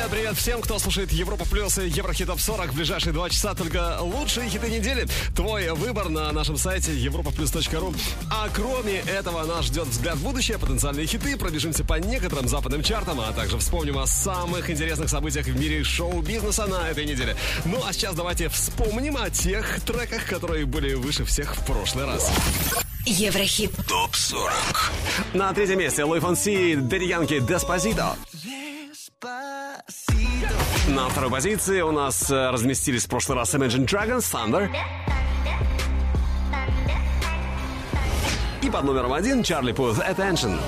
Привет, привет всем, кто слушает Европа Плюс и Еврохит Топ 40 в ближайшие два часа. Только лучшие хиты недели. Твой выбор на нашем сайте europaplus.ru. А кроме этого нас ждет взгляд в будущее, потенциальные хиты. Пробежимся по некоторым западным чартам, а также вспомним о самых интересных событиях в мире шоу-бизнеса на этой неделе. Ну а сейчас давайте вспомним о тех треках, которые были выше всех в прошлый раз. Еврохит ТОП 40. На третьем месте Луи Фонси, Дэдди Янки, Деспозито. На второй позиции у нас э, разместились в прошлый раз Imagine Dragons, Thunder. И под номером один Чарли Пут, Attention.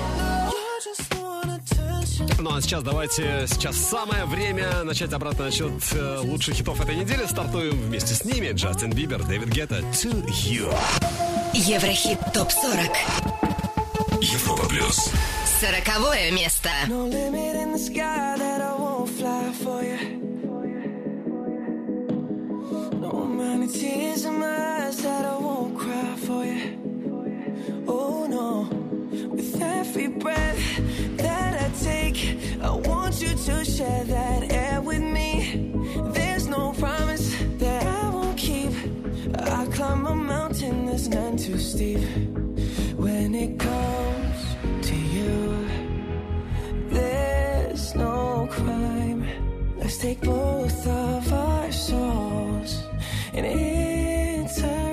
Ну а сейчас давайте, сейчас самое время начать обратный отсчет э, лучших хитов этой недели. Стартуем вместе с ними. Джастин Бибер, Дэвид Гетта, To You. Еврохит ТОП-40 Европа Плюс. Сороковое место No for you. No of tears in my eyes that I won't cry for you. Oh no, with every breath that I take, I want you to share that air with me. There's no promise that I won't keep. I climb a mountain that's none too steep. When it comes to you. There's no crime. Let's take both of our souls and intertwine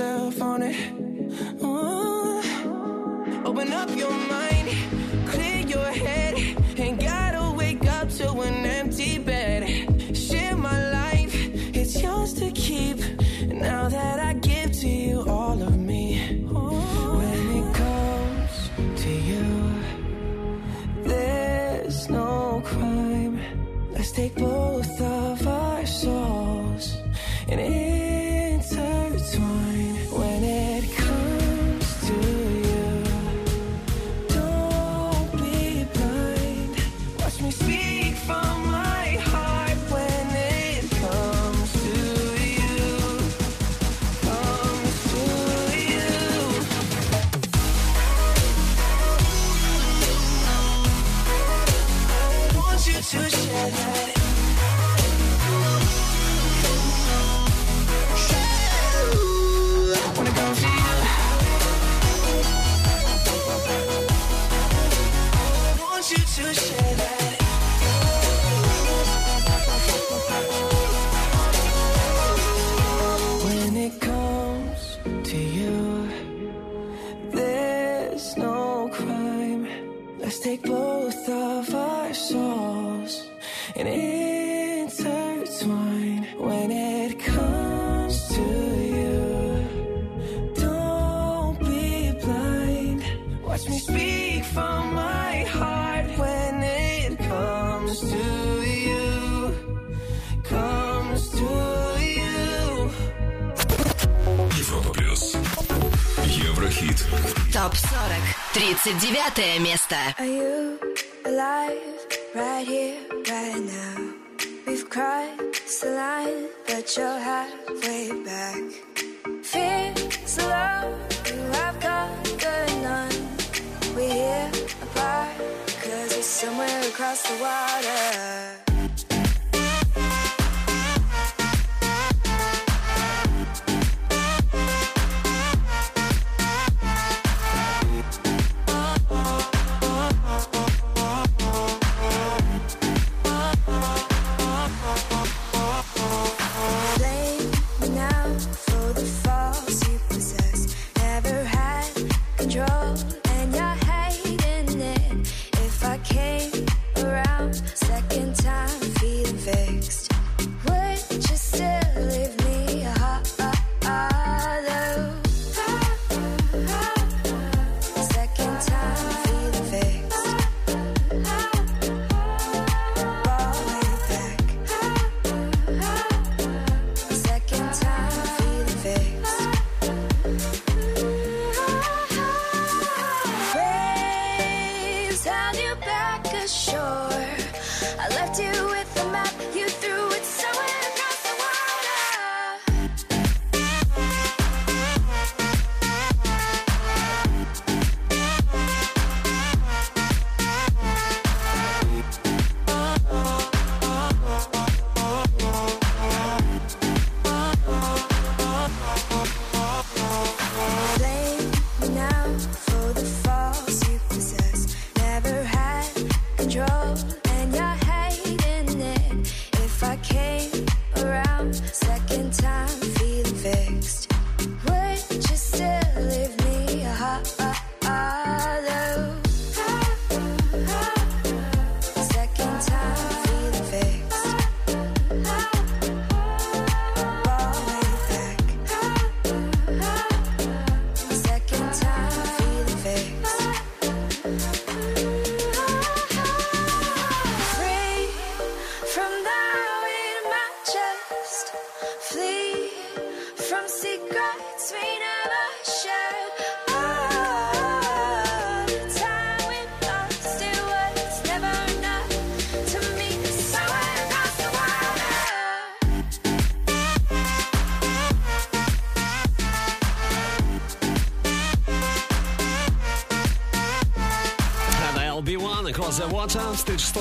yourself on it. Oh. Open up your mind, 39 место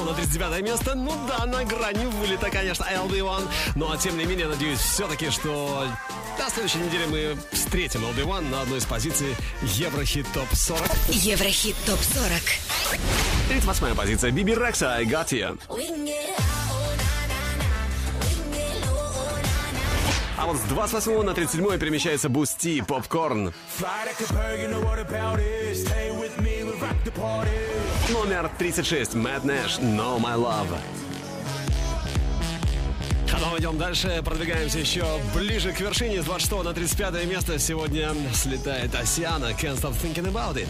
на 39 место. Ну да, на грани вылета, конечно, LB1. Но тем не менее, надеюсь все-таки, что на следующей неделе мы встретим LB1 на одной из позиций Еврохит ТОП 40. Еврохит ТОП 40. 38 позиция Bebe Rexha I Got You. А вот с 28 на 37 перемещается Boostee Pop Corn. Номер 36 Мэтт Нэш No My Love. А мы идем дальше, продвигаемся еще ближе к вершине. С 26 на 35 место сегодня слетает Осиана Can't Stop Thinking About It.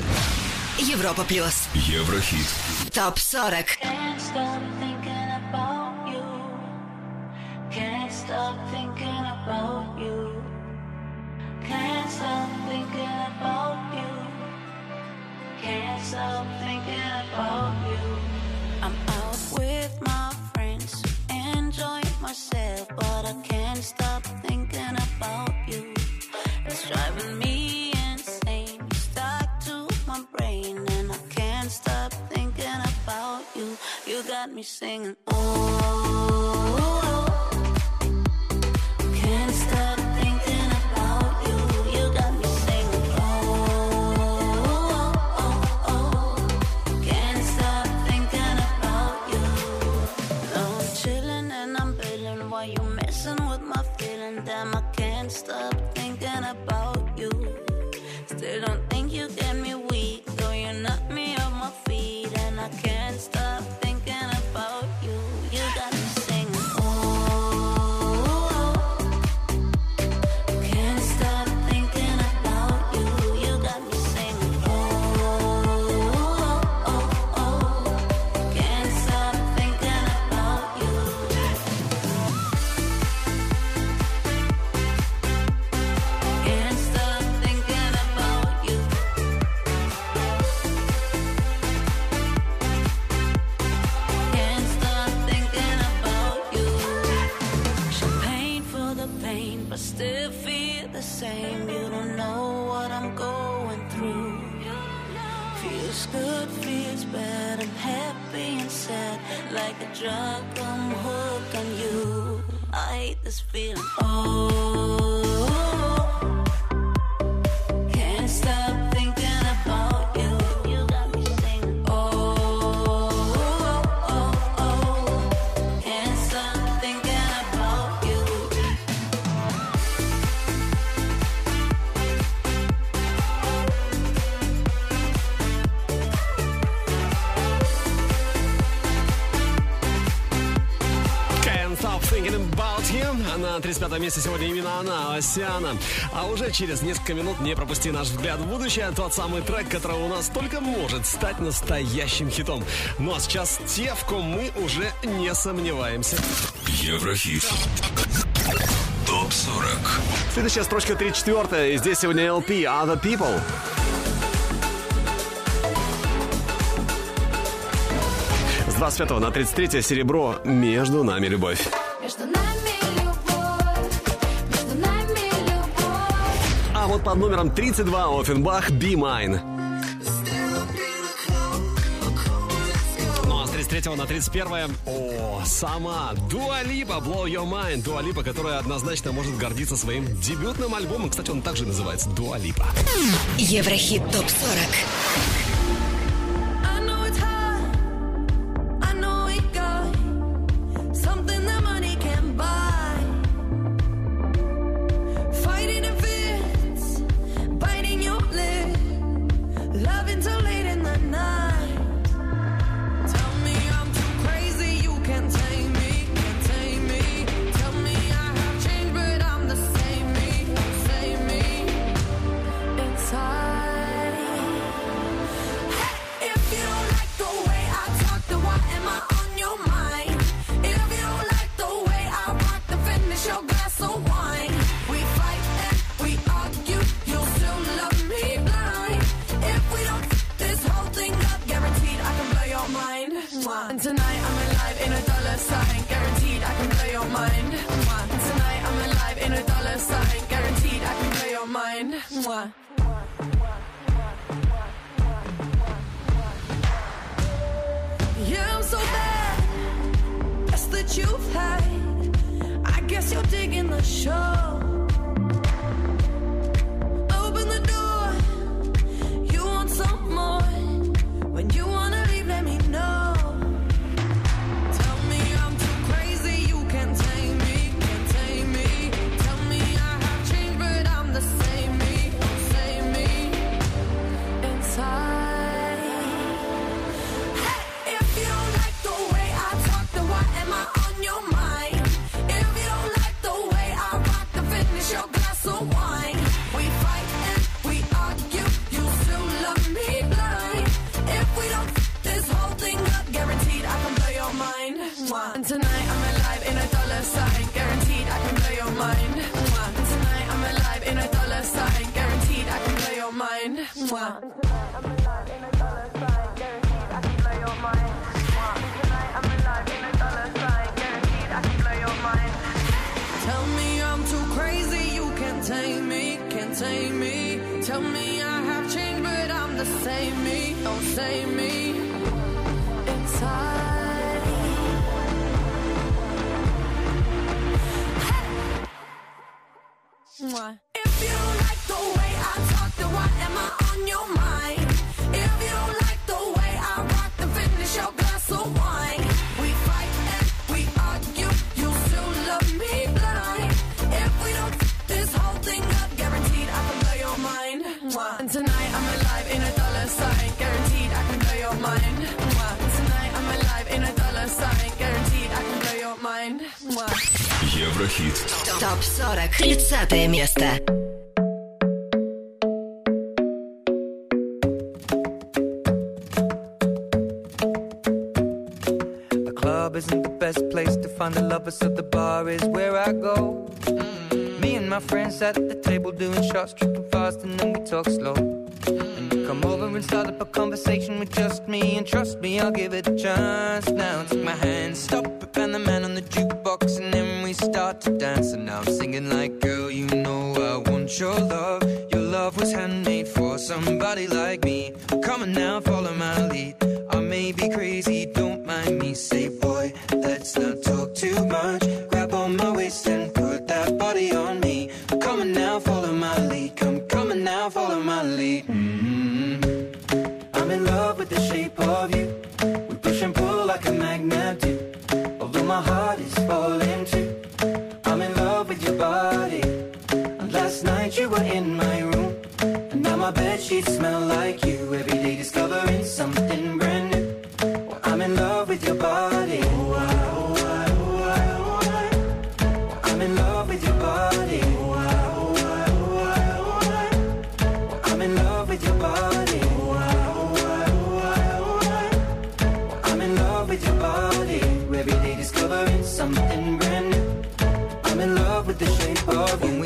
Европа плюс. Еврохит. ТОП 40. Can't stop Can't stop thinking about you. I'm out with my friends, enjoying myself, but I can't stop thinking about you. It's driving me insane. You stuck to my brain, and I can't stop thinking about you. You got me singing. Oh, на 35 месте сегодня именно она, Осиана. А уже через несколько минут не пропусти наш взгляд в будущее. Тот самый трек, который у нас только может стать настоящим хитом. Ну а сейчас те, в ком мы уже не сомневаемся. Еврохит. Топ 40. Следующая строчка 34 и здесь сегодня LP Other People. С 25 на 33 серебро «Между нами любовь». Под номером 32 Оффенбах «Be Mine». Ну а с 33 на 31 о, сама Дуа Липа Blow Your Mind. Дуа Липа, которая однозначно может гордиться своим дебютным альбомом. Кстати, он также называется Дуа Липа. Еврохит ТОП 40.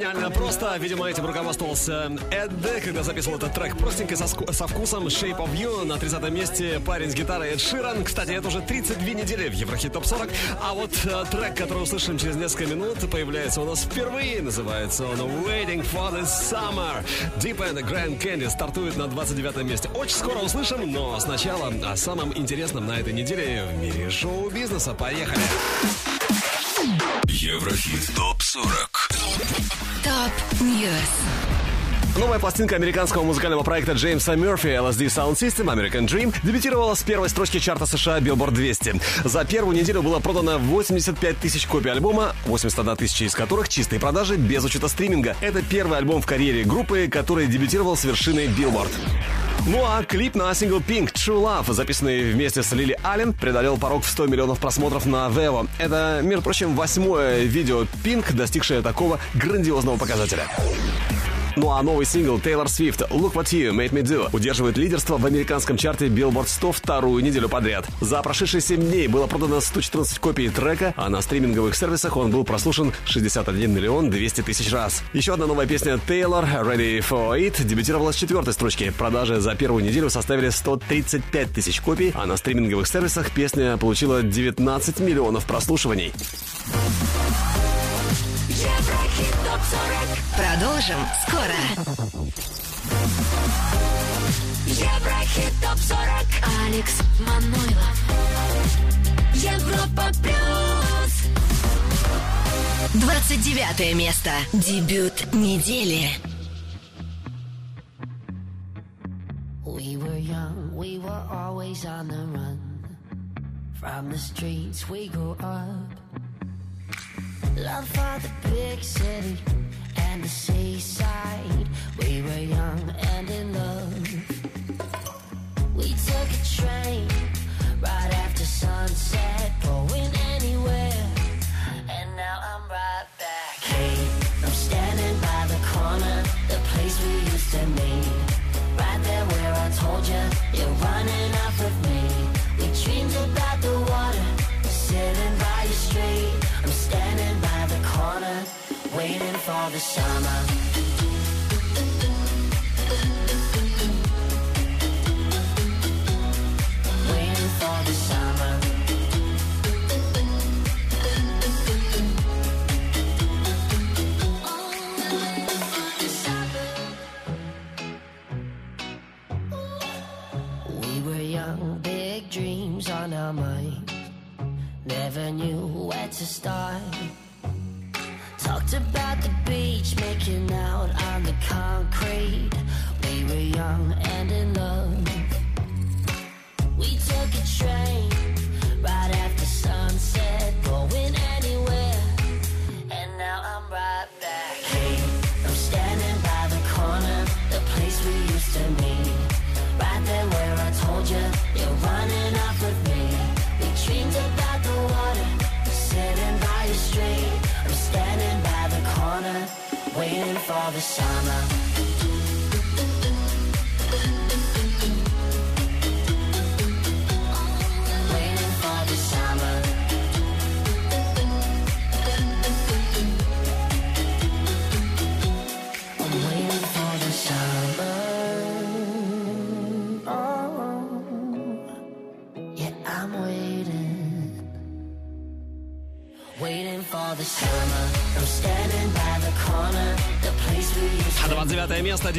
Гениально просто. Видимо, этим руководствовался Эд когда записывал этот трек простенько со, со вкусом Shape of You. На 30 месте парень с гитарой Эд Ширан. Кстати, это уже 32 недели в Еврохит Топ 40. А вот э, трек, который услышим через несколько минут, появляется у нас впервые. Называется он Waiting for the Summer. Deep and Grand Candy стартует на 29 месте. Очень скоро услышим, но сначала о самом интересном на этой неделе в мире шоу-бизнеса. Поехали! Еврохит ТОП-40. Top News. Новая пластинка американского музыкального проекта Джеймса Мерфи LCD Soundsystem American Dream дебютировала с первой строчки чарта США Billboard 200. За первую неделю было продано 85 тысяч копий альбома, 81 тысяча из которых чистые продажи без учета стриминга. Это первый альбом в карьере группы, который дебютировал с вершины Billboard. Ну а клип на сингл Pink True Love, записанный вместе с Лили Аллен, преодолел порог в 100 миллионов просмотров на Vevo. Это, между прочим, восьмое видео Pink, достигшее такого грандиозного показателя. Ну а новый сингл Taylor Swift «Look What You Made Me Do» удерживает лидерство в американском чарте Billboard 100 вторую неделю подряд. За прошедшие 7 дней было продано 114 копий трека, а на стриминговых сервисах он был прослушан 61 миллион 200 тысяч раз. Еще одна новая песня Taylor «Ready for It» дебютировала с четвертой строчки. Продажи за первую неделю составили 135 тысяч копий, а на стриминговых сервисах песня получила 19 миллионов прослушиваний. Еврохит ТОП-40 Продолжим скоро. Еврохит Еврохит ТОП-40 Алекс Манойлов Европа Плюс 29 место. Дебют недели. We were young, we were always on the run. From the streets we grew up. Love for the big city and the seaside. We were young and in love. The summer. Big dreams on our mind. Never knew where to start.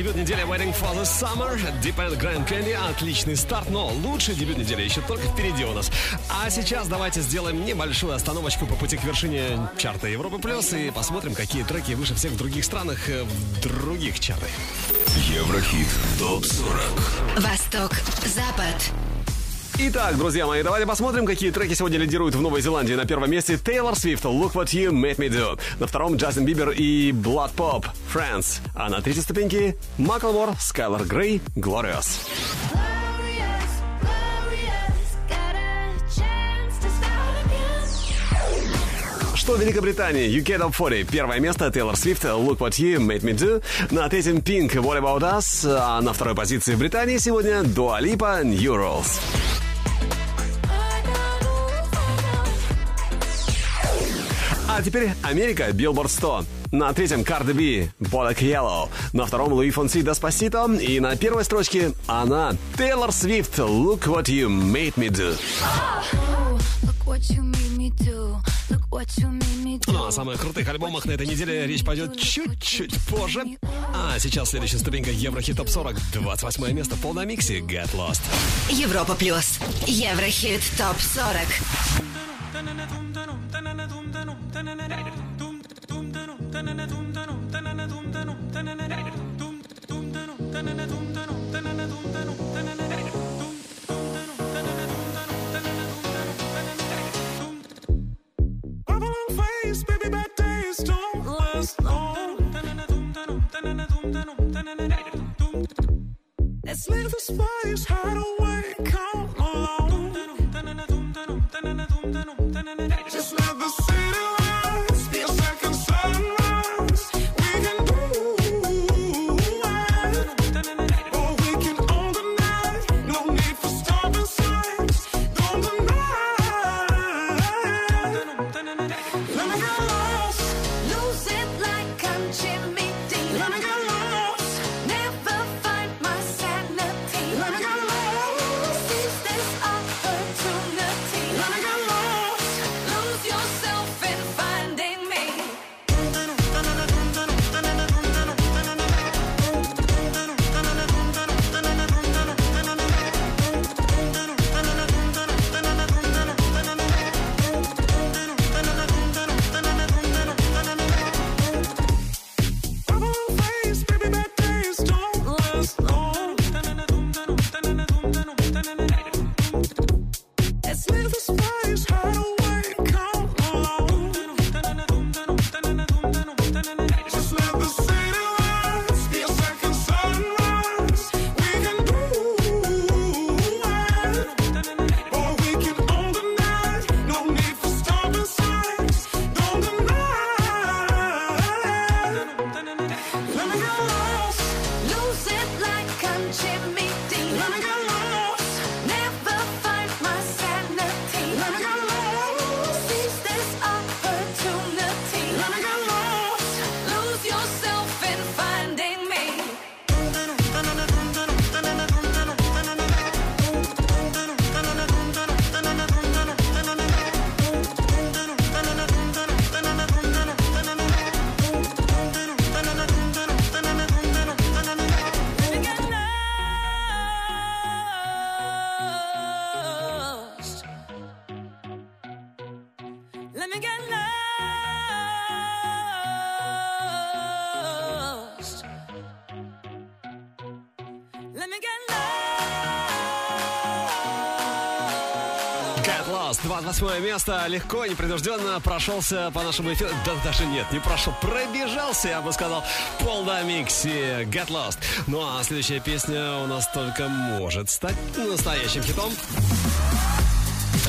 Дебют недели Waiting for the Summer, Deep End Grand Candy, отличный старт, но лучший дебют недели еще только впереди у нас. А сейчас давайте сделаем небольшую остановочку по пути к вершине чарта Европы Плюс и посмотрим, какие треки выше всех в других странах, э, в других чартах. Еврохит ТОП-40. Восток, Запад. Итак, друзья мои, давайте посмотрим, какие треки сегодня лидируют в Новой Зеландии. На первом месте Тейлор Свифт, Look What You Made Me Do. На втором Джастин Бибер и Blood Pop, Friends. А на третьей ступеньке Маклмор, Скайлор Грей, Glorious. Что в Великобритании? UK Top 40. Первое место Тейлор Свифт, Look What You Made Me Do. На третьем Pink, What About Us. А на второй позиции в Британии сегодня Dua Lipa, New Rules. А теперь Америка, Билборд 100. На третьем Cardi B, Bodak Yellow. На втором Luis Fonsi Despacito. И на первой строчке она, Тейлор Свифт, Look What You Made Me Do. Ну а самых крутых альбомах на этой неделе речь пойдет чуть-чуть позже. А сейчас следующая ступенька Еврохит Топ 40. 28 место в полном миксе Get Lost. Европа Плюс. Еврохит Топ 40. 28 место, легко, непринужденно прошелся по нашему эфиру. Да даже нет, не прошел, пробежался, я бы сказал, пол на миксе Get Lost. Ну а следующая песня у нас только может стать настоящим хитом.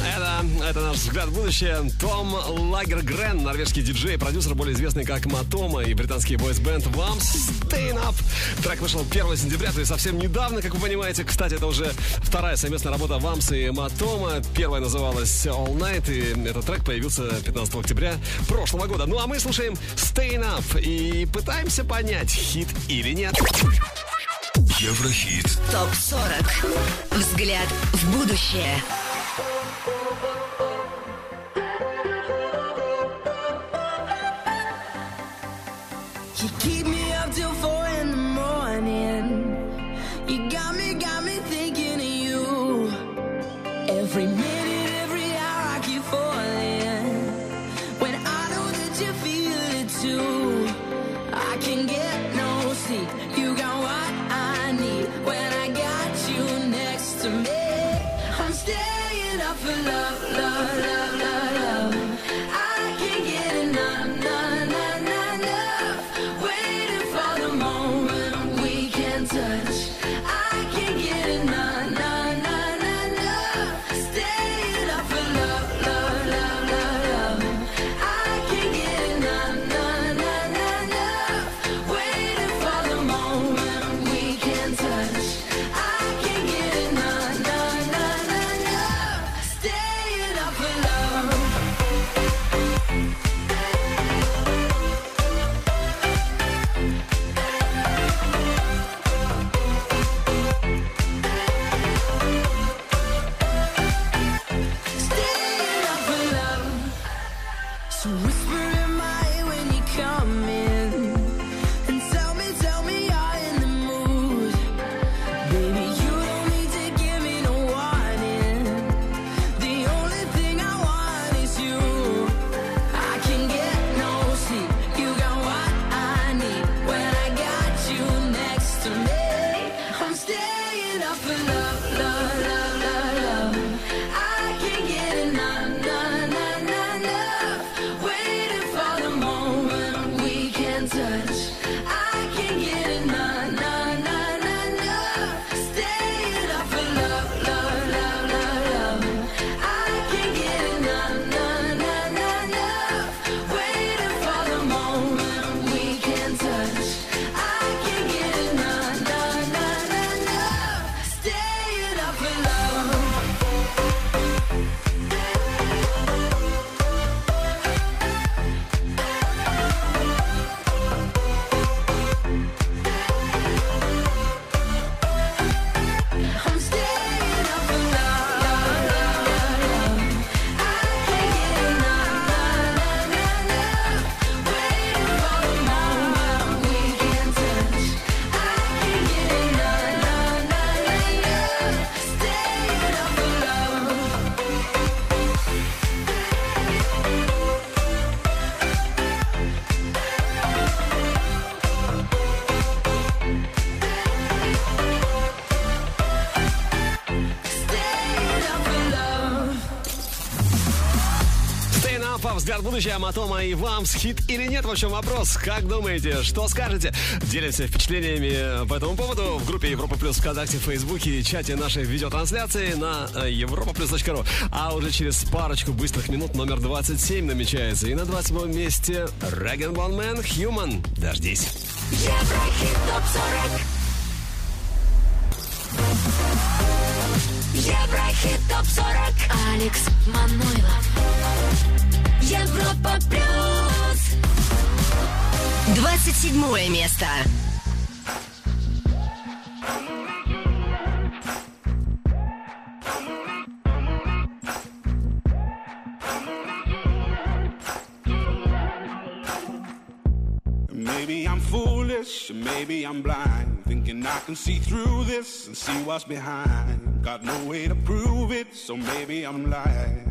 Это, это наш взгляд в будущее. Том Лагергрен, норвежский диджей, продюсер, более известный как Матома и британский бойс-бенд Vamps Staying Up. Трек вышел 1 сентября, то есть совсем недавно, как вы понимаете. Кстати, это уже вторая совместная работа Vamps и Матома. Первая называлась All Night, и этот трек появился 15 октября прошлого года. Ну а мы слушаем Staying Up и пытаемся понять, хит или нет. Еврохит. ТОП-40. Взгляд в будущее. Взгляд в будущее, Матома и вам хит или нет? В общем, вопрос. Как думаете, что скажете? Делимся впечатлениями по этому поводу в группе Европа Плюс ВКонтакте, в Фейсбуке и чате нашей видеотрансляции на europaplus.ru. А уже через парочку быстрых минут номер 27 намечается. И на 27 месте Rag'n'Bone Man Human. Дождись. Еврохит ТОП-40. Еврохит ТОП-40. Алекс Манойлов. 27 место. Maybe I'm foolish, or maybe I'm blind, thinking I can see through this and see what's behind. Got no way to prove it, so maybe I'm lying.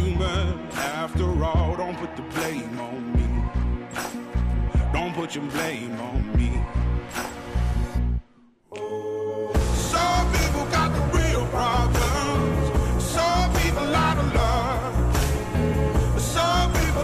after all. Don't put the blame on me. Don't put your blame on me. Some people got the real problems. Some people of love. Some people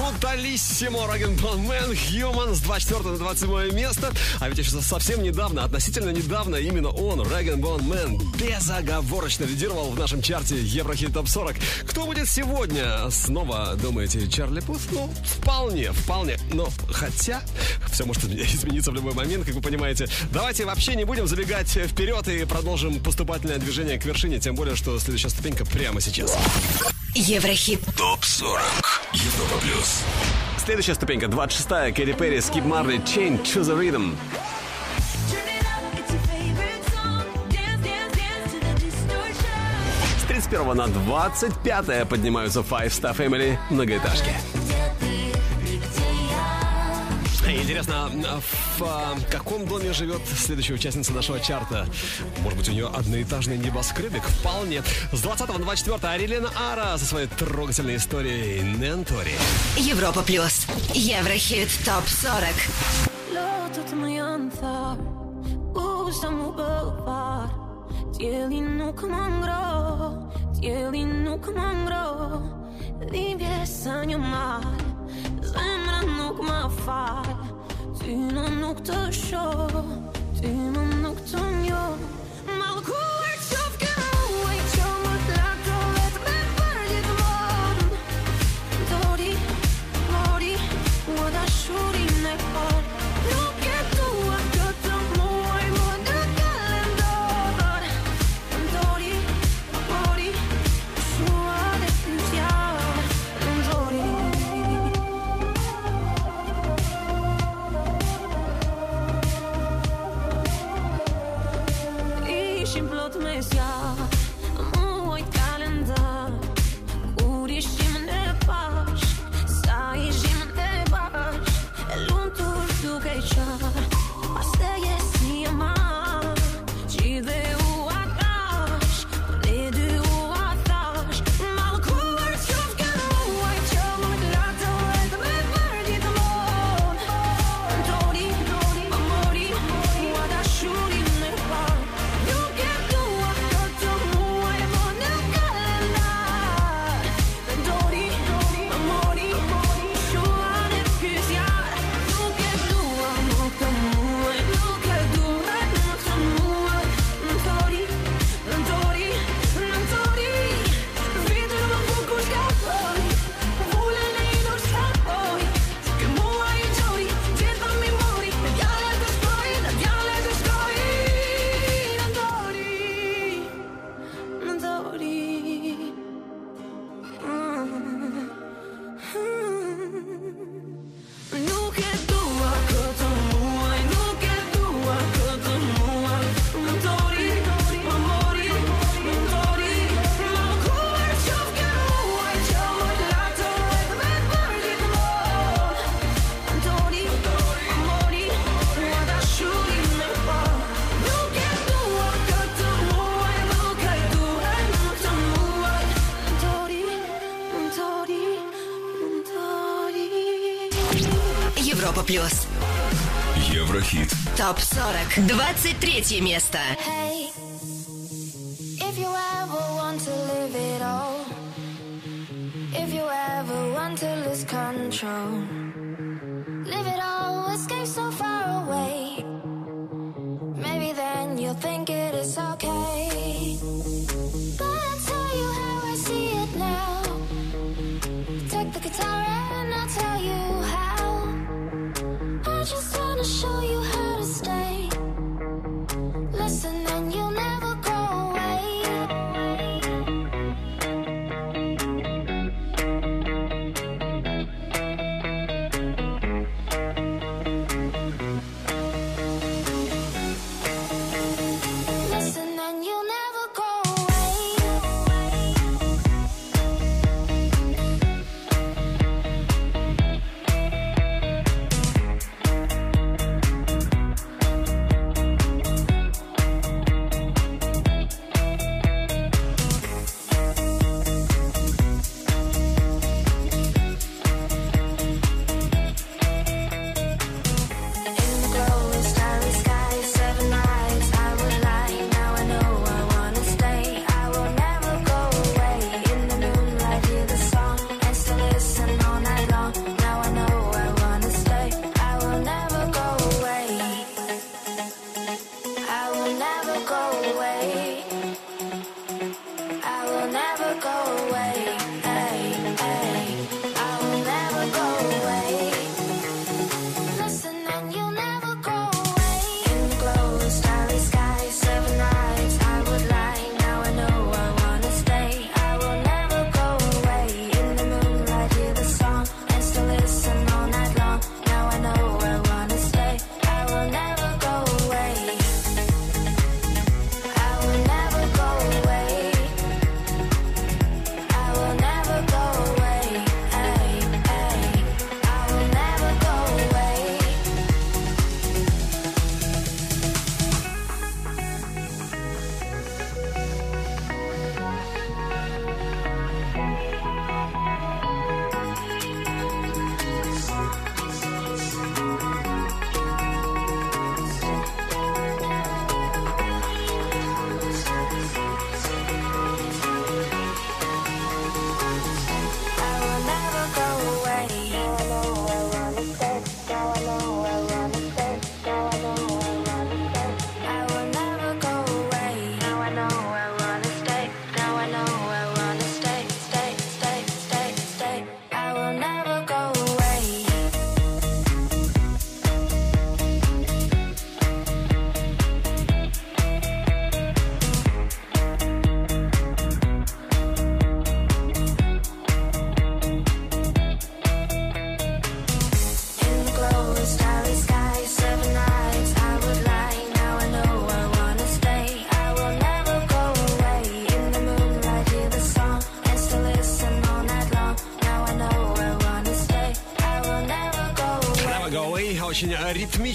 Бруталиссимо Rag'n'Bone Man Human с 24 на 27 место. А ведь еще совсем недавно, относительно недавно, именно он, Rag'n'Bone Man, безоговорочно лидировал в нашем чарте Еврохит Топ 40. Кто будет сегодня? Снова думаете, Charlie Puth? Ну, вполне, вполне. Но хотя, все может измениться в любой момент, как вы понимаете. Давайте вообще не будем забегать вперед и продолжим поступательное движение к вершине, тем более, что следующая ступенька прямо сейчас. Еврохит. ТОП 40. Европа плюс. Следующая ступенька, 26-я, Кэрри Перри, Скип Марли, Chain to the Rhythm. С 31 на 25 поднимаются Five Star Family многоэтажки. Интересно, а в а, каком доме живет следующая участница нашего чарта? Может быть, у нее одноэтажный небоскребик? Вполне. С 20 на 24 Арилена Ара со своей трогательной историей Нентори. Европа плюс. Еврохит топ 40. Låt mig anta Usa boulevard Dieli nuk më ngro Dieli nuk më ngro Dhimbje sa një mal Zemra nuk më fal Ty më nuk të shoh Ty më nuk të njoh 23 место.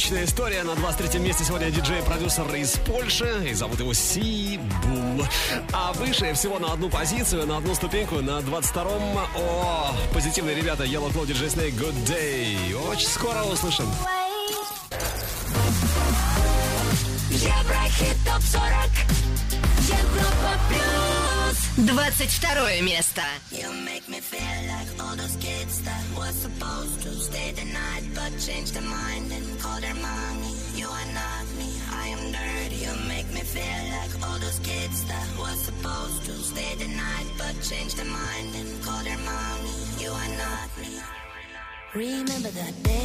отличная история. На 23 месте сегодня диджей-продюсер из Польши. И зовут его Си Бул. А выше всего на одну позицию, на одну ступеньку, на 22-м. О, позитивные ребята. Yellow Claw, DJ Snake, Good Day. Очень скоро услышим. Еврохит топ 40 Европа плюс 22 место changed their mind and called her mommy. You are not me. Remember that day.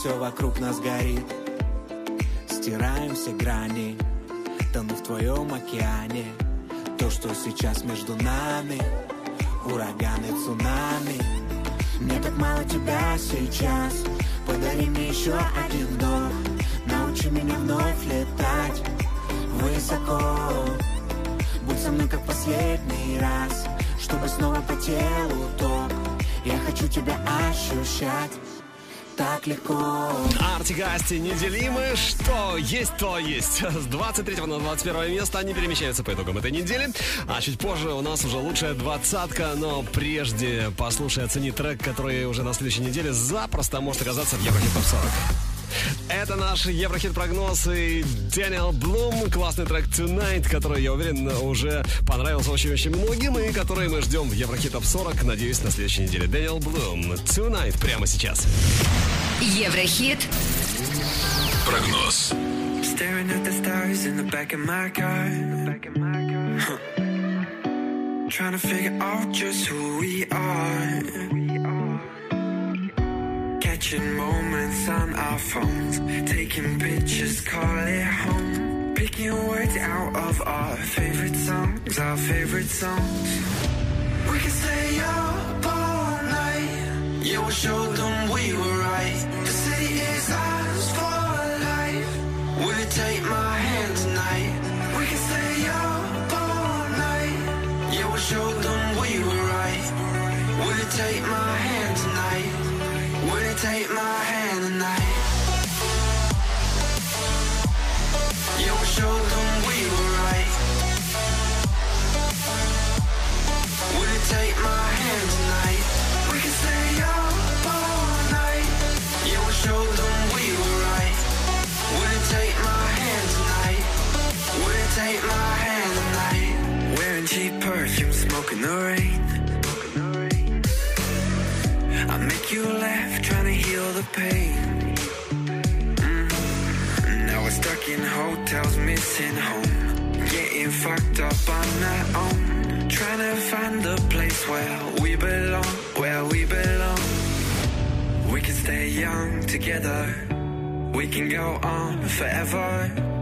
Все вокруг нас горит. Стираем все грани, тону в твоем океане. То, что сейчас между нами, ураганы, цунами. Мне так мало тебя сейчас, подари мне еще один вдох. Научи меня вновь летать высоко. Будь со мной как последний раз Чтобы снова по телу ток Я хочу тебя ощущать Так легко Artik & Asti Неделимы. Что есть, то есть. С 23 на 21 место они перемещаются по итогам этой недели. А чуть позже у нас уже лучшая двадцатка. Но прежде послушай, оцени трек, который уже на следующей неделе запросто может оказаться в Еврохит Топ 40. Это наш Еврохит-прогноз и Daniel Blume. Классный трек Tonight, который, я уверен, уже понравился очень-очень многим и который мы ждем в Еврохит Топ 40, надеюсь, на следующей неделе. Daniel Blume. Tonight прямо сейчас. Еврохит Прогноз. Staring at the stars in the back of my car. Huh. Trying to figure out just who we are. Catching moments on our phones. Taking pictures, call it home. Picking words out of our favorite songs, our favorite songs. We can stay up all night. Yeah, we'll show them we were right. The city is ours for life. Will you take my hand tonight? We can stay up all night. Yeah, we'll show them we were right. Will you take my hand take my hand tonight? Yeah, we'll show them we were right. Will you take my hand tonight? We can stay up all night. Yeah, we'll show them we were right. Will you take my hand tonight? Will you take my hand tonight? Wearing cheap perfume, smoking the rain. I make you laugh, the pain. Mm. Now we're stuck in hotels, missing home. Getting fucked up on our own. Trying to find the place where we belong, where we belong. We can stay young together. We can go on forever.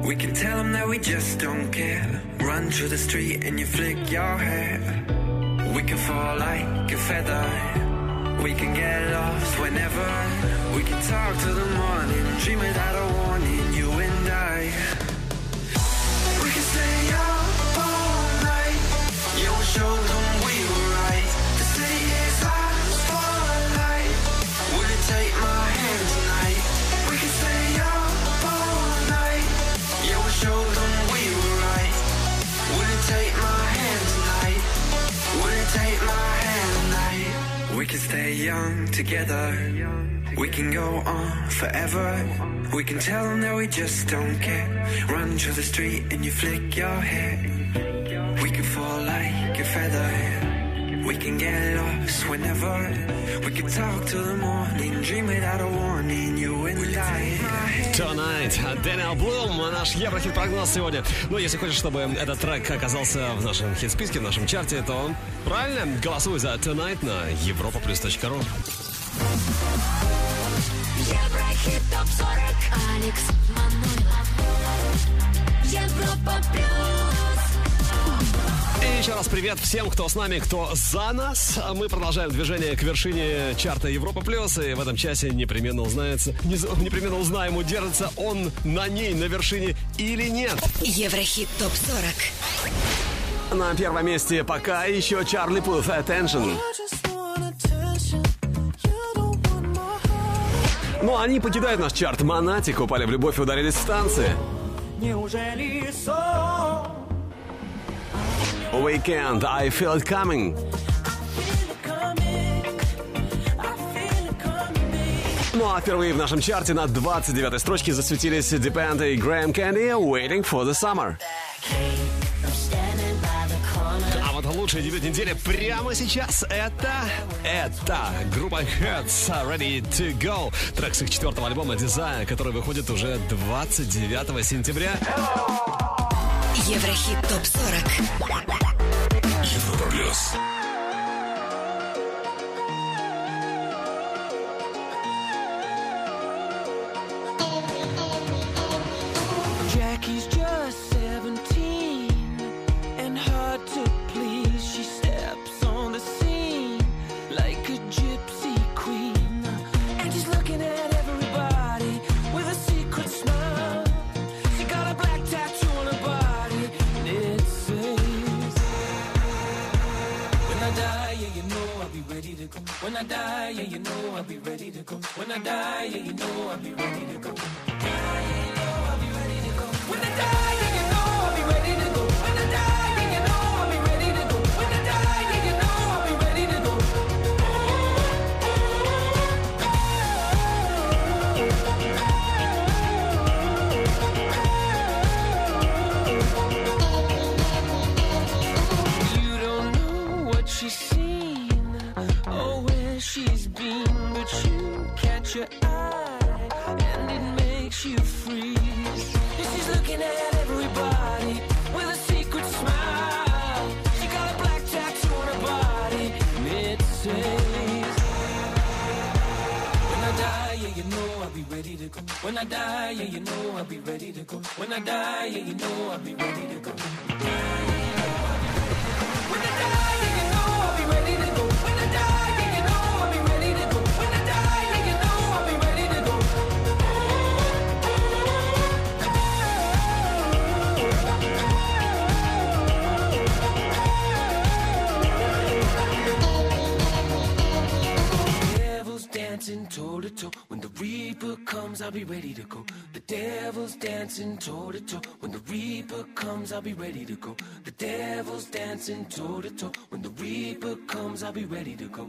We can tell them that we just don't care. Run through the street and you flick your hair. We can fall like a feather. We can get lost whenever. We can talk till the morning, dream without a warning, together. We can go on forever. We can tell them that we just don't care. Run through the street and you flick your hair. We can fall like a feather. We can get lost whenever. We can talk till the morning, dream without a warning. You and I. Tonight. Дэниел Блум, наш Еврохит прогноз сегодня. Ну, если хочешь, чтобы этот трек оказался в нашем хит-списке, в нашем чарте, то правильно, голосуй за Tonight на europaplus.ru. Еврохит ТОП-40 Алекс Манойлов Европа Плюс И еще раз привет всем, кто с нами, кто за нас. Мы продолжаем движение к вершине чарта Европа Плюс. И в этом часе непременно узнается, не- непременно узнаем, удержится он на ней, на вершине или нет. Еврохит ТОП-40 На первом месте пока еще Чарли Пуth Attention. Ну, они покидают наш чарт. Монатик упали в любовь и ударились в станции. Неужели сон? Weekend, I feel it coming. Ну а впервые в нашем чарте на 29-й строчке засветились Depend и Graham Candy Waiting for the Summer. Лучший дебют недели прямо сейчас это... Это группа Hertz Ready to Go. Трек с их четвертого альбома Desire, который выходит уже 29 сентября. Еврохит ТОП-40 Европа плюс. I'll be ready to go. The devil's dancing toe to toe. When the reaper comes, I'll be ready to go.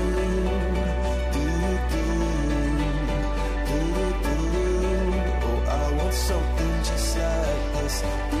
podcast.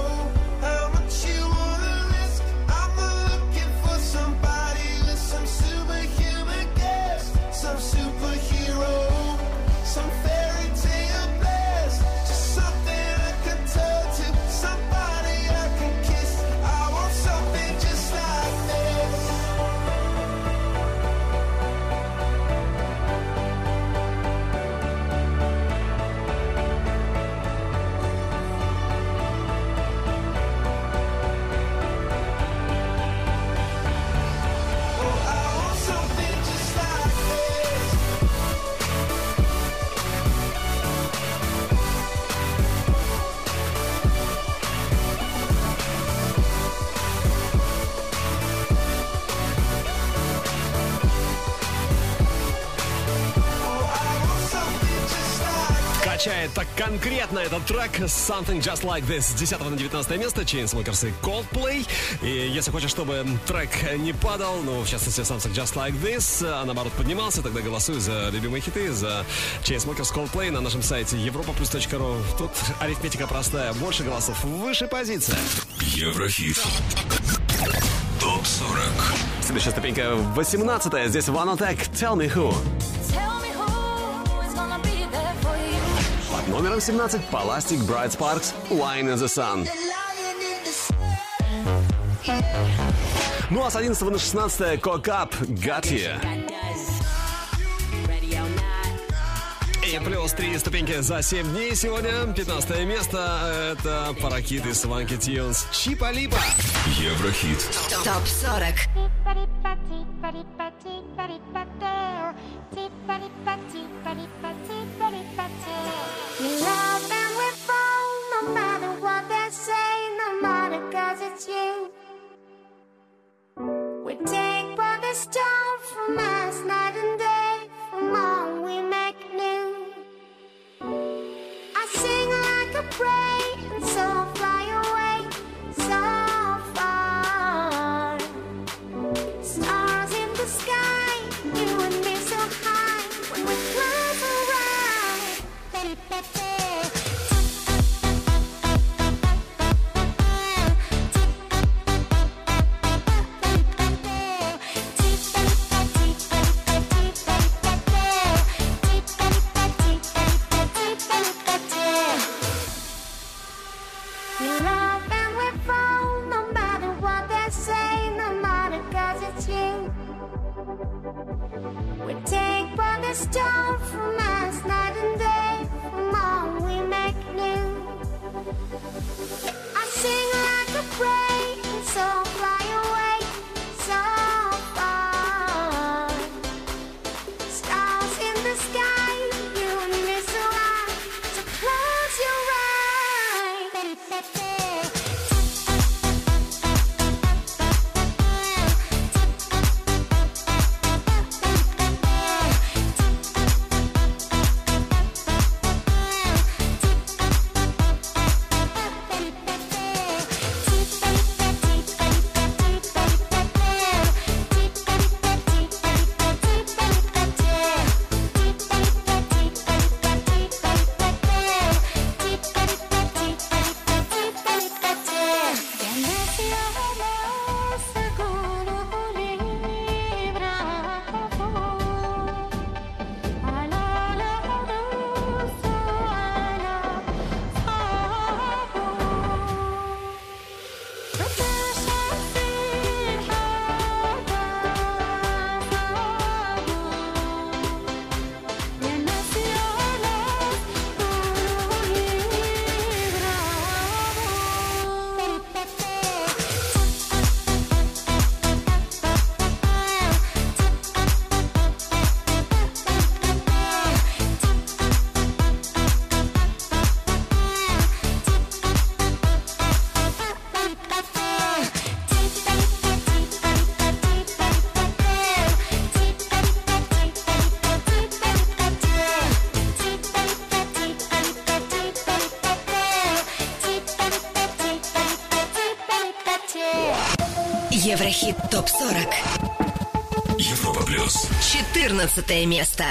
Так конкретно этот трек Something Just Like This с 10 на 19 место Chainsmokers и Coldplay. И если хочешь, чтобы трек не падал, ну, в частности, Something Just Like This, а наоборот поднимался, тогда голосуй за любимые хиты, за Chainsmokers Coldplay на нашем сайте europaplus.ru. Тут арифметика простая. Больше голосов, выше позиция. Еврохит. Топ 40. Следующая ступенька 18 Здесь One Attack, Tell Me Who. Номером 17 Plastic Bright Sparks, Wine in the Sun. Ну а с 11 на 16 Cock Up, Got You. И плюс три ступеньки за 7 дней сегодня. 15 место. Это Паракит из Swanky Tunes. Чипа Липа. Еврохит. ТОП 40 Еврохит ТОП-40 Европа Плюс. 14 место.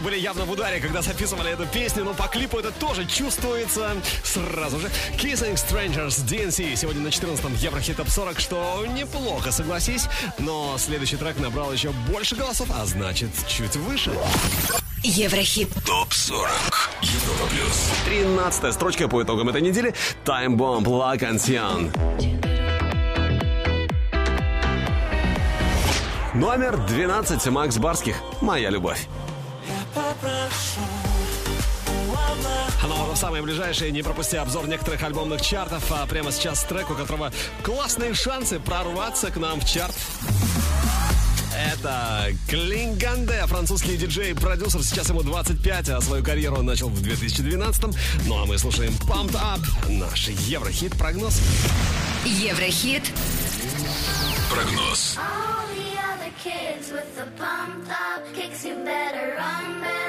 были явно в ударе, когда записывали эту песню, но по клипу это тоже чувствуется сразу же. Kissing Strangers DNC сегодня на 14-м Еврохит Топ 40, что неплохо, согласись, но следующий трек набрал еще больше голосов, а значит чуть выше. Еврохит. Топ 40. Европа плюс. 13 строчка по итогам этой недели. Time Bomb La Cancion. Номер 12 Макс Барских. Моя любовь. самые ближайшие. Не пропусти обзор некоторых альбомных чартов. А прямо сейчас трек, у которого классные шансы прорваться к нам в чарт. Это Клинганде, французский диджей, продюсер, сейчас ему 25, а свою карьеру он начал в 2012. Ну а мы слушаем Pumped Up, наш Еврохит прогноз. Еврохит прогноз. All the other kids with the pumped up kicks, you better run back.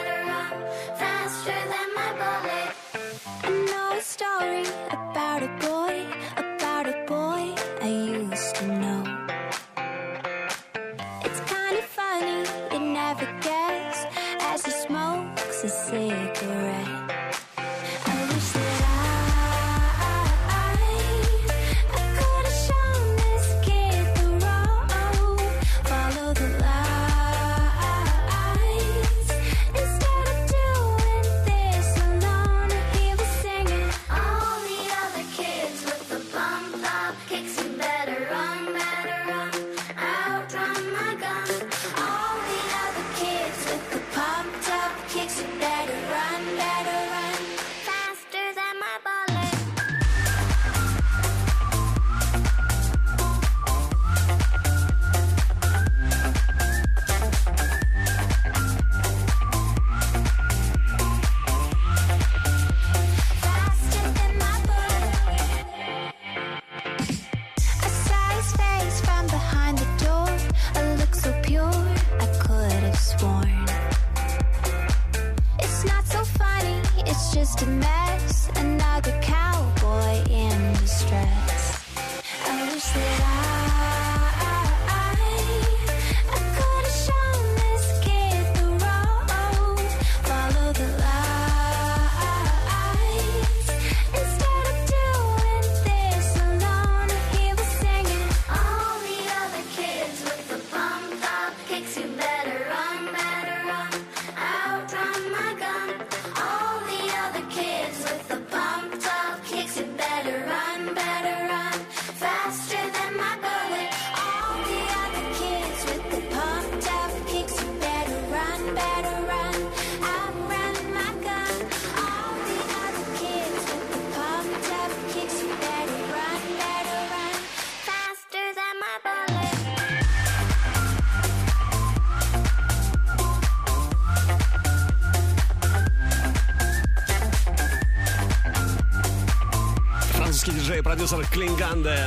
продюсер Клинганде.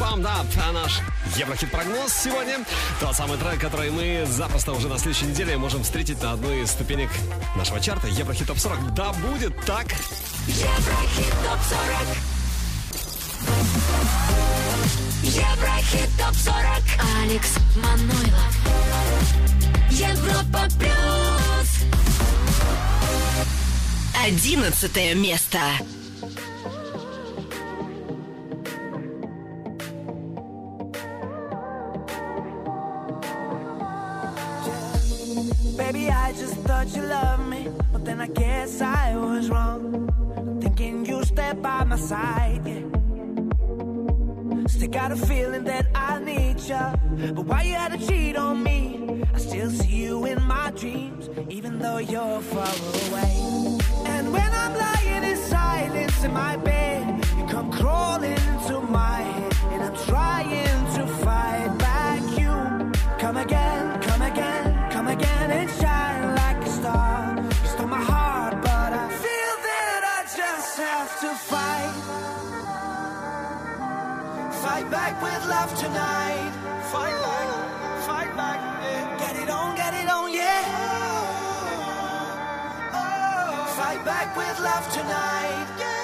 Pumped Up, а наш Еврохит-прогноз сегодня. Тот самый трек, который мы запросто уже на следующей неделе можем встретить на одной из ступенек нашего чарта Еврохит Топ 40. Да будет так! Еврохит Топ 40 Еврохит Топ 40 Алекс Манойлов Европа Плюс Одиннадцатое место. Fight back with love tonight. Fight back, fight back. Yeah. Get it on, get it on, yeah. Oh, oh. Fight back with love tonight. Yeah.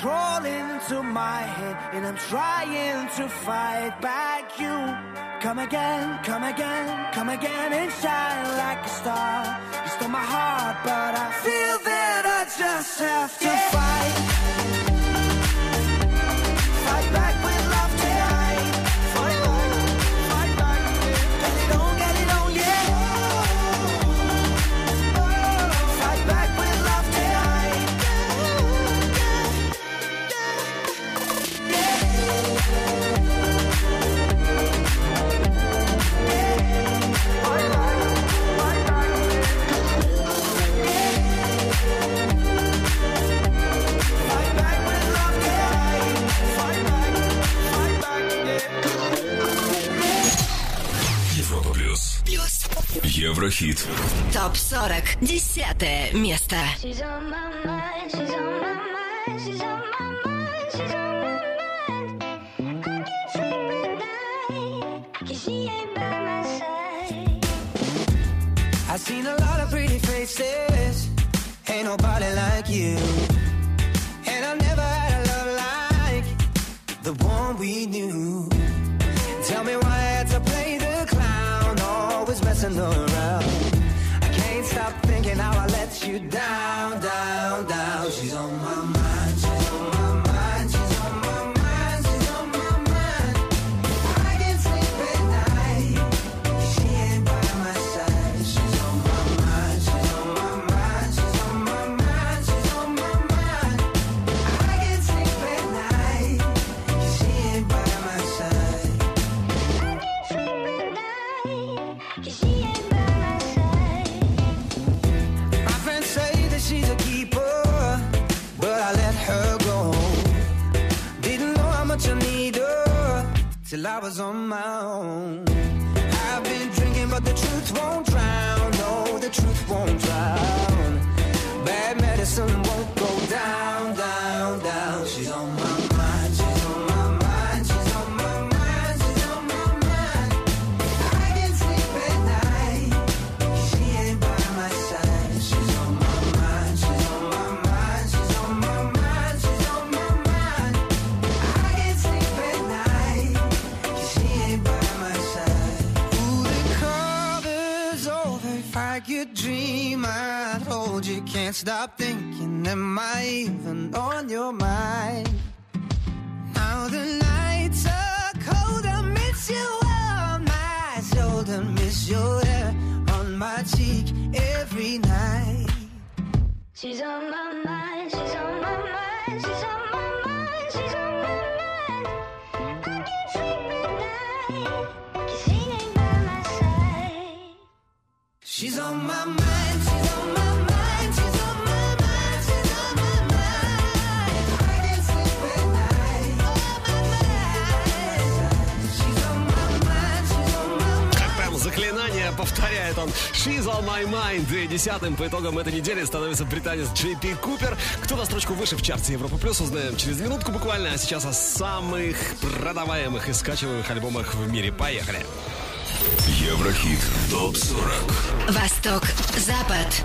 Crawling into my head, and I'm trying to fight back you. Come again, come again, come again and shine like a star. You stole my heart, but I feel that I just have to fight. Fight ain't by my side. I've seen a lot of pretty faces. Ain't nobody like you. And I never had a love like the one we knew. Messing around. I can't stop thinking how I let you down, down, down. She's on my mind, I was on my own. Your mind? Now the nights are cold. I miss you on my shoulder. Miss your hair on my cheek every night. She's on my mind, she's on my mind, she's on my mind, she's on my mind. I can't sleep at night, 'cause she ain't by my side. She's on my mind. She's on my mind. И десятым по итогам этой недели становится британец Джей Пи Купер. Кто на строчку выше в чарте Европа Плюс, узнаем через минутку буквально. А сейчас о самых продаваемых и скачиваемых альбомах в мире. Поехали. Еврохит. Топ-40. Восток, Запад.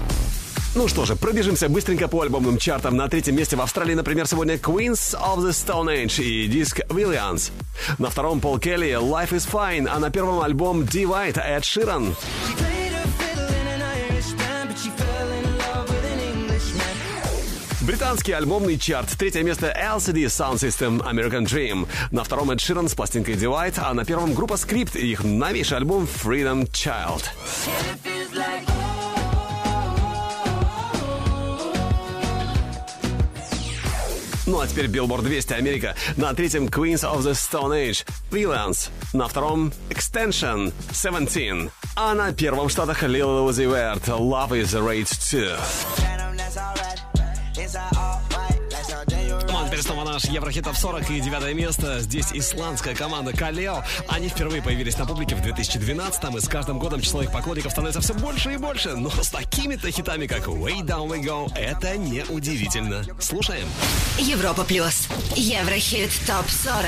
Ну что же, пробежимся быстренько по альбомным чартам. На третьем месте в Австралии, например, сегодня Queens of the Stone Age и диск Williams. На втором Пол Келли Life is Fine, а на первом альбом Divide Эд Ширан. She Британский альбомный чарт. Третье место LCD Sound System American Dream. На втором Эд Ширан с пластинкой Divide, а на первом группа Script и их новейший альбом Freedom Child. Ну а теперь Billboard 200 Америка. На третьем Queens of the Stone Age Freelance. На втором Extension 17. А на первом Штатах Lil Uzi Vert Love is Rage 2. Ну, а теперь снова наш Еврохит Топ 40 и девятое место. Здесь исландская команда Калео. Они впервые появились на публике в 2012-м, и с каждым годом число их поклонников становится все больше и больше. Но с такими-то хитами, как Way Down We Go, это не удивительно. Слушаем. Европа плюс. Еврохит топ 40.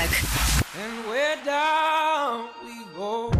And we're down we go,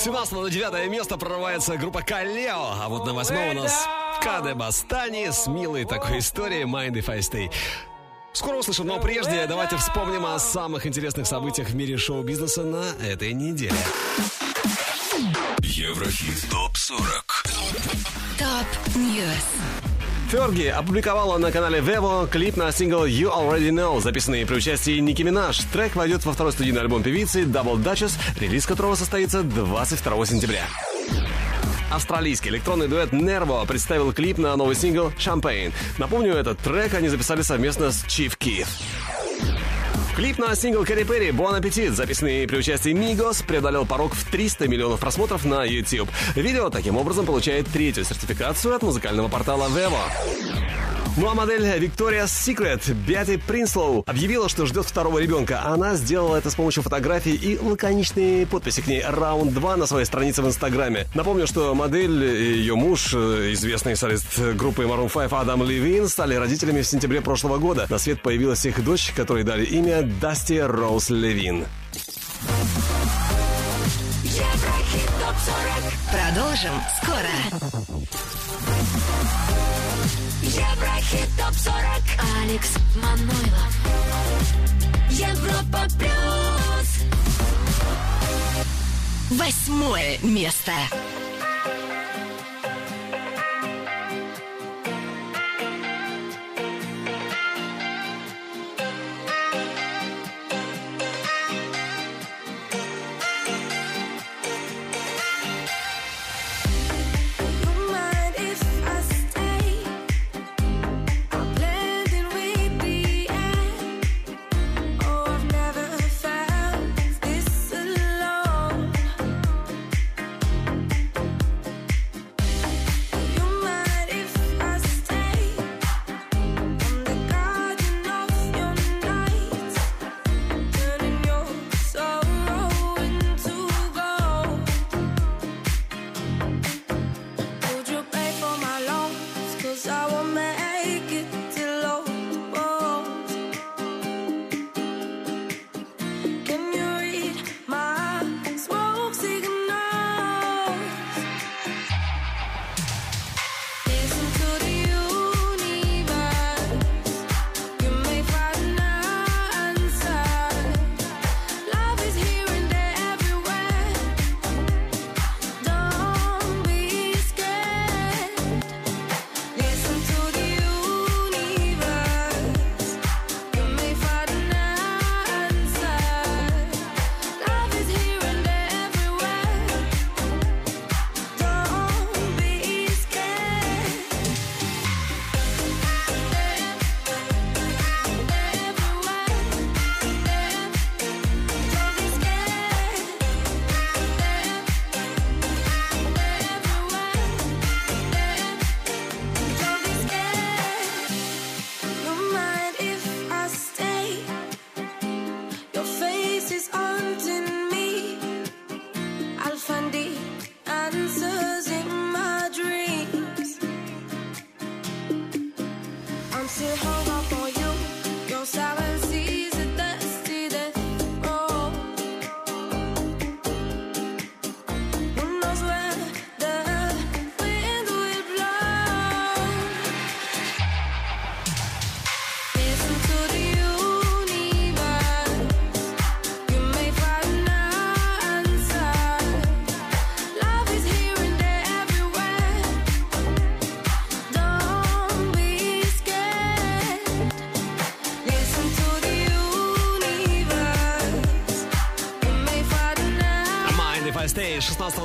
17 на 9 место прорывается группа Калео, а вот на восьмом у нас Kadebostany с милой такой историей Mind If I Stay. Скоро услышим, но прежде давайте вспомним о самых интересных событиях в мире шоу-бизнеса на этой неделе. Еврохит ТОП-40 Top News. Ферги опубликовала на канале Vevo клип на сингл You Already Know, записанный при участии Ники Минаж. Трек войдет во второй студийный альбом певицы Double Duchess, релиз которого состоится 22 сентября. Австралийский электронный дуэт Nervo представил клип на новый сингл Champagne. Напомню, этот трек они записали совместно с Chief Keef. Клип на сингл Кэрри Перри «Bon Appetit», записанный при участии Мигос, преодолел порог в 300 миллионов просмотров на YouTube. Видео таким образом получает третью сертификацию от музыкального портала Vevo. Ну а модель Victoria's Secret Бетти Принслоу объявила, что ждет второго ребенка. Она сделала это с помощью фотографий и лаконичной подписи к ней «Раунд 2» на своей странице в Инстаграме. Напомню, что модель и ее муж, э, известный солист группы Maroon 5 Адам Левин, стали родителями в сентябре прошлого года. На свет появилась их дочь, которой дали имя Дасти Роуз Левин. Продолжим скоро. Еврохит ТОП-40 Алекс Манойлов. Европа Плюс. Восьмое место.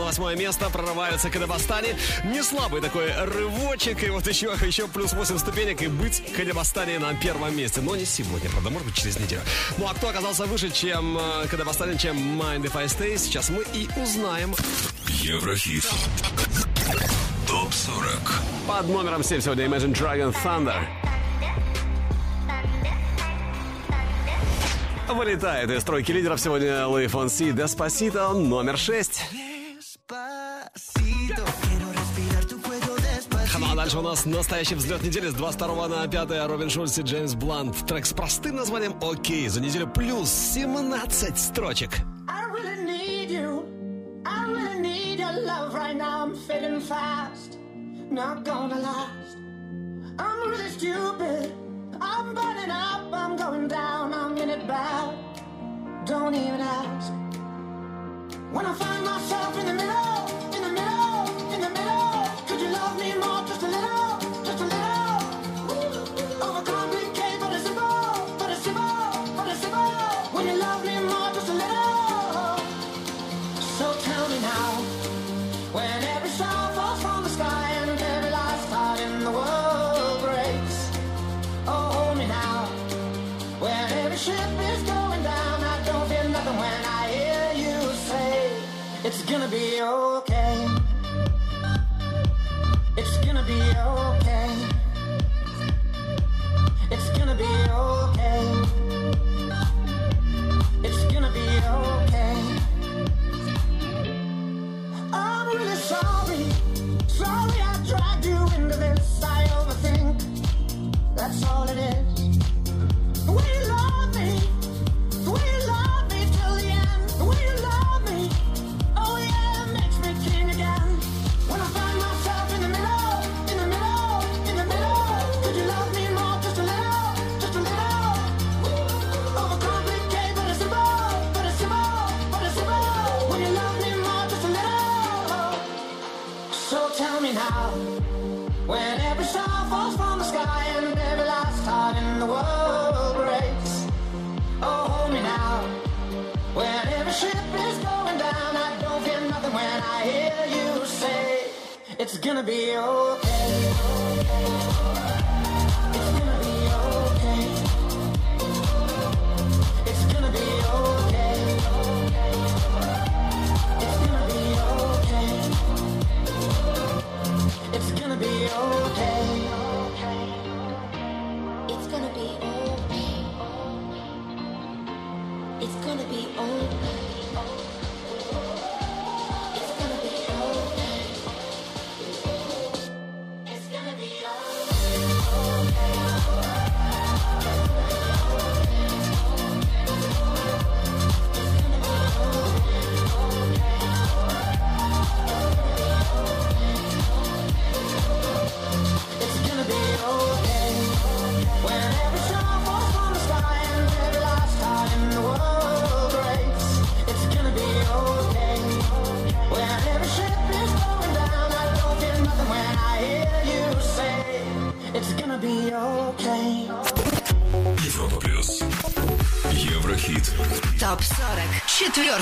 на восьмое место, прорывается Кадабастани, Не слабый такой рывочек, и вот еще, еще плюс 8 ступенек, и быть Кадабастани на первом месте. Но не сегодня, правда, может быть, через неделю. Ну а кто оказался выше, чем э, Кадабастани, чем Mind If I Stay, сейчас мы и узнаем. Еврохит. Топ 40. Под номером 7 сегодня Imagine Dragon Thunder. Вылетает из стройки лидеров сегодня Луи Фонси Деспасито номер 6. Настоящий взлет недели с 22 на 5 Робин Шульц и Джеймс Блант. Трек с простым названием «Окей». За неделю плюс 17 строчек. Myself in the middle, in the middle, in the middle, could you love me more just a little? gonna be okay. It's gonna be okay. It's gonna be okay. It's gonna be okay. I'm really sorry.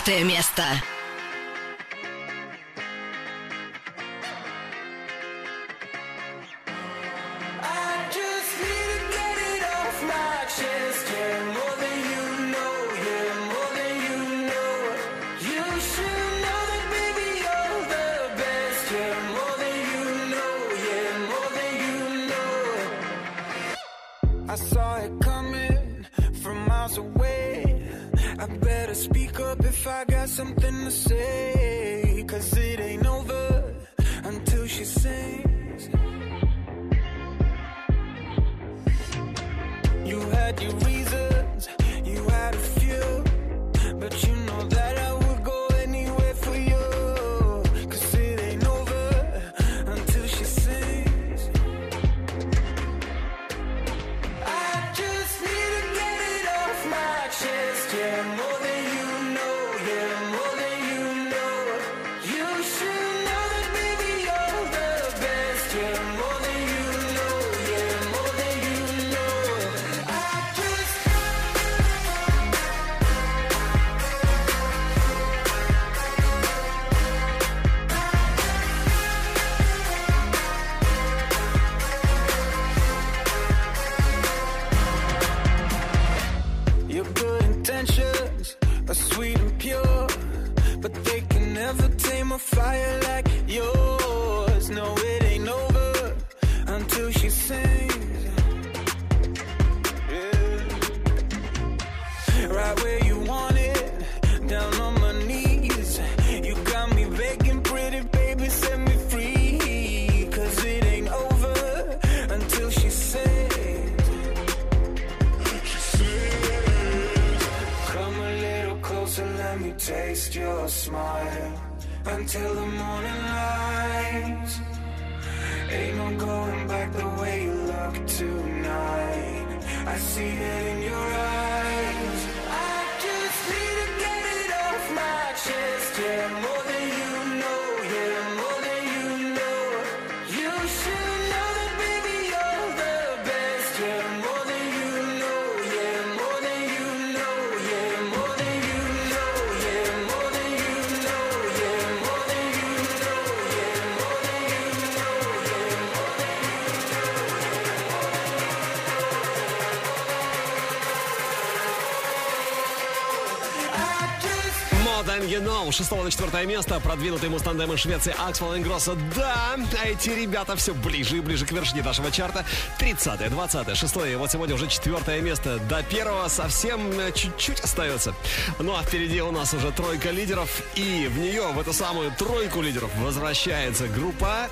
четвертое место. Браун, 6 на 4 место. Продвинутый мустандем из Швеции Аксвелл Ингросса. Да, а эти ребята все ближе и ближе к вершине нашего чарта. 30 20 6 и вот сегодня уже 4 место. До первого совсем э, чуть-чуть остается. Ну а впереди у нас уже тройка лидеров. И в нее, в эту самую тройку лидеров, возвращается группа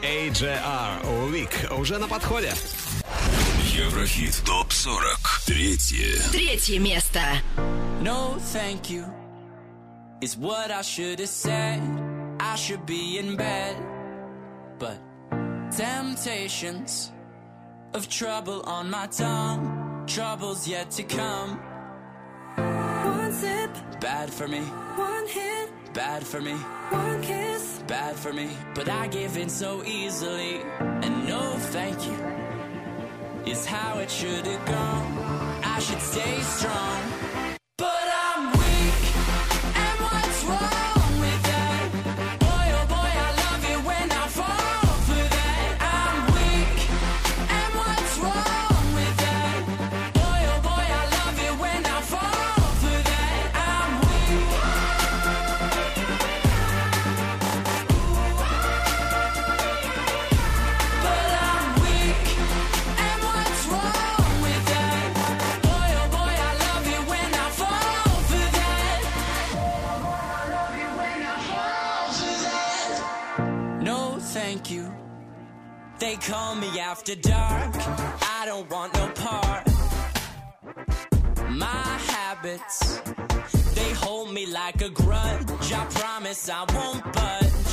AJR Week. Уже на подходе. Еврохит ТОП-40. Третье. Третье место. No, thank you. Is what I should have said. I should be in bed. But temptations of trouble on my tongue, troubles yet to come. One sip, bad for me. One hit, bad for me. One kiss, bad for me. But I give in so easily, and no thank you is how it should have gone. I should stay strong. They call me after dark. I don't want no part. My habits, they hold me like a grudge. I promise I won't budge.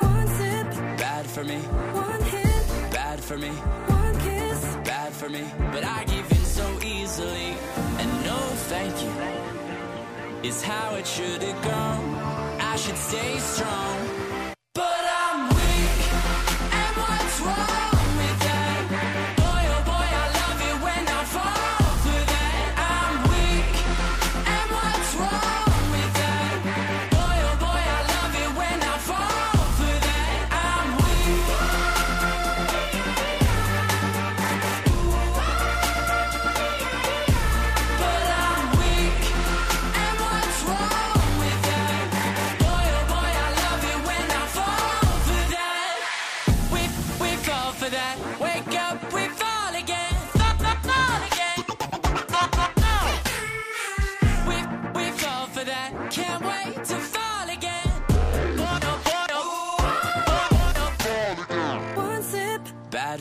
One sip, Bad for me, one hit, bad for me, one kiss. bad for me. But I give in so easily. And no thank you is how it should have gone. I should stay strong.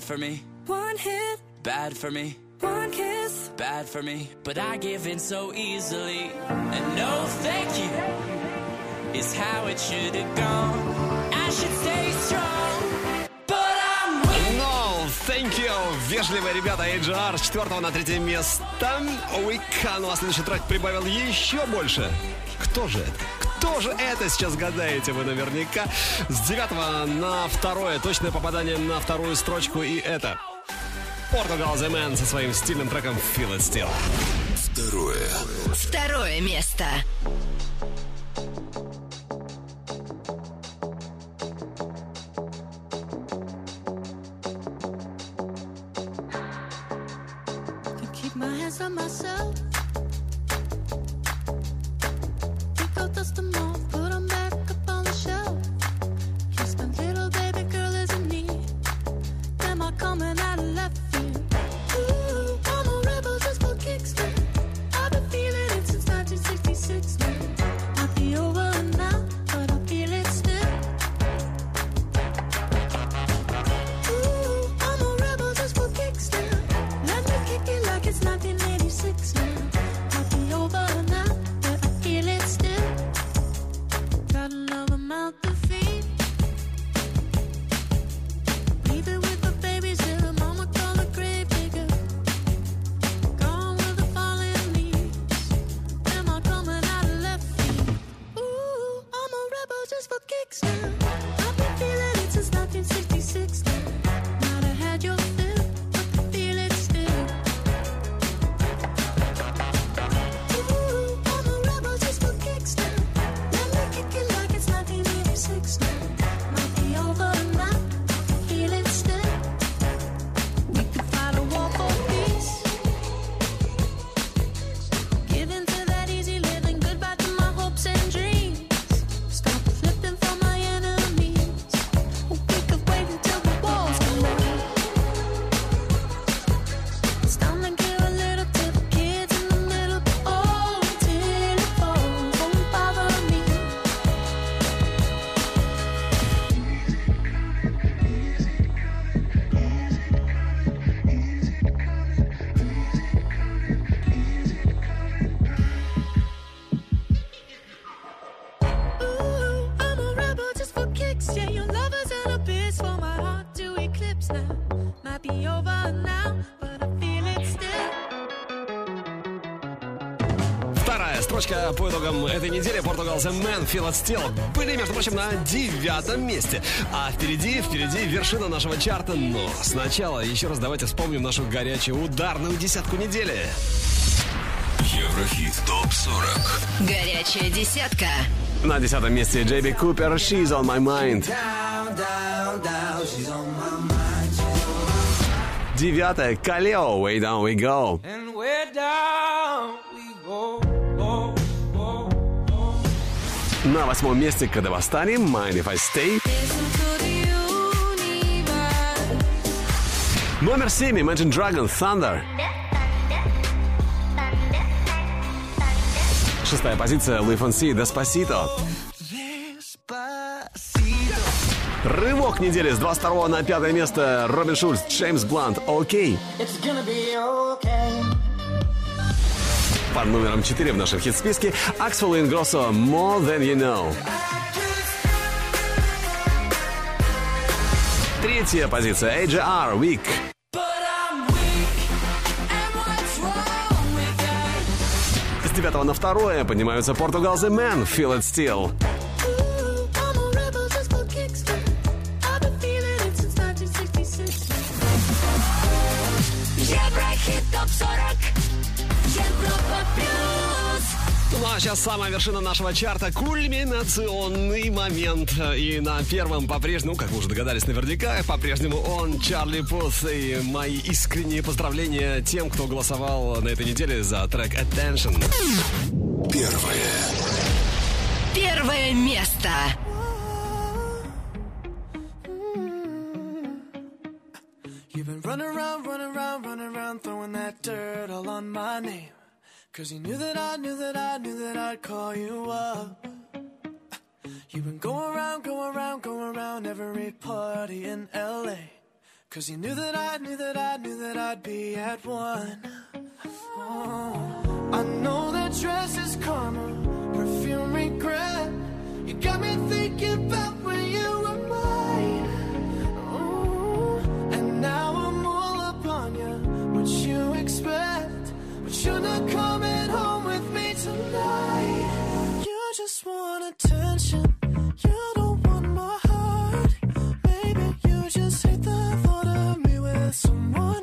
For me, one hit, bad for me. one kiss. bad for me, but I give in so easily. And no thank you is how it should have gone. I should stay strong, but I'm weak. No, thank you. Вежливые ребята AJR с четвертого на третье место. Уика, ну а следующий трек прибавил еще больше. Кто же это? Кто же это сейчас гадаете вы наверняка? С девятого на второе. Точное попадание на вторую строчку. И это Portugal The Man со своим стильным треком Feel It Still. Второе. Второе место. Этой недели Feel It Still были, между прочим, на девятом месте. А впереди, впереди вершина нашего чарта. Но сначала еще раз давайте вспомним нашу горячую ударную десятку недели. Еврохит ТОП-40. Горячая десятка. На десятом месте Джейби Купер She's On My Mind. Девятое Калео Way Down We Go. На восьмом месте Кадавастани Mind If I Stay. Номер семь Imagine Dragon Thunder. Шестая позиция Луи Фонси Деспасито. Рывок недели с 22 на 5 место. Робин Шульц, Джеймс Блант, окей. Okay. Под номером 4 в нашем хит-списке Axel Ingrosso, More Than You Know. Третья позиция AJR, Week. С 9 на 2 поднимаются Portugal The Man, Feel It Still. Сейчас самая вершина нашего чарта, кульминационный момент. И на первом по-прежнему, как вы уже догадались наверняка, по-прежнему он, Чарли Пус. И мои искренние поздравления тем, кто голосовал на этой неделе за трек Attention. Первое. Первое место. You've been running around, running around, running around, throwing that dirt all on my name. Cause you knew that I knew that I knew that I'd call you up. You've been going around, going around, going around every party in LA. Cause you knew that I knew that I knew that I'd be at one. Oh, I know that dress is karma, perfume regret. You got me thinking about when you were mine. Ooh, and now I'm all up on you. What you expect? But you're not coming want attention. You don't want my heart. Maybe you just hate the thought of me with someone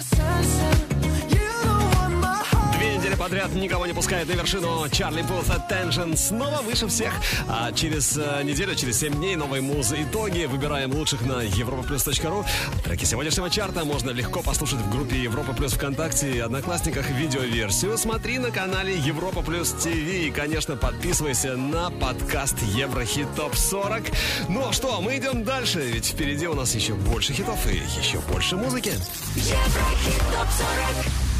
подряд никого не пускает на вершину Чарли Пулс Attention снова выше всех. А через э, неделю, через 7 дней новые музы итоги. Выбираем лучших на europaplus.ru. Треки сегодняшнего чарта можно легко послушать в группе Европа Плюс ВКонтакте и Одноклассниках видеоверсию. Смотри на канале Европа Плюс ТВ. И, конечно, подписывайся на подкаст Еврохит Топ 40. Ну а что, мы идем дальше, ведь впереди у нас еще больше хитов и еще больше музыки. Еврохит ТОП-40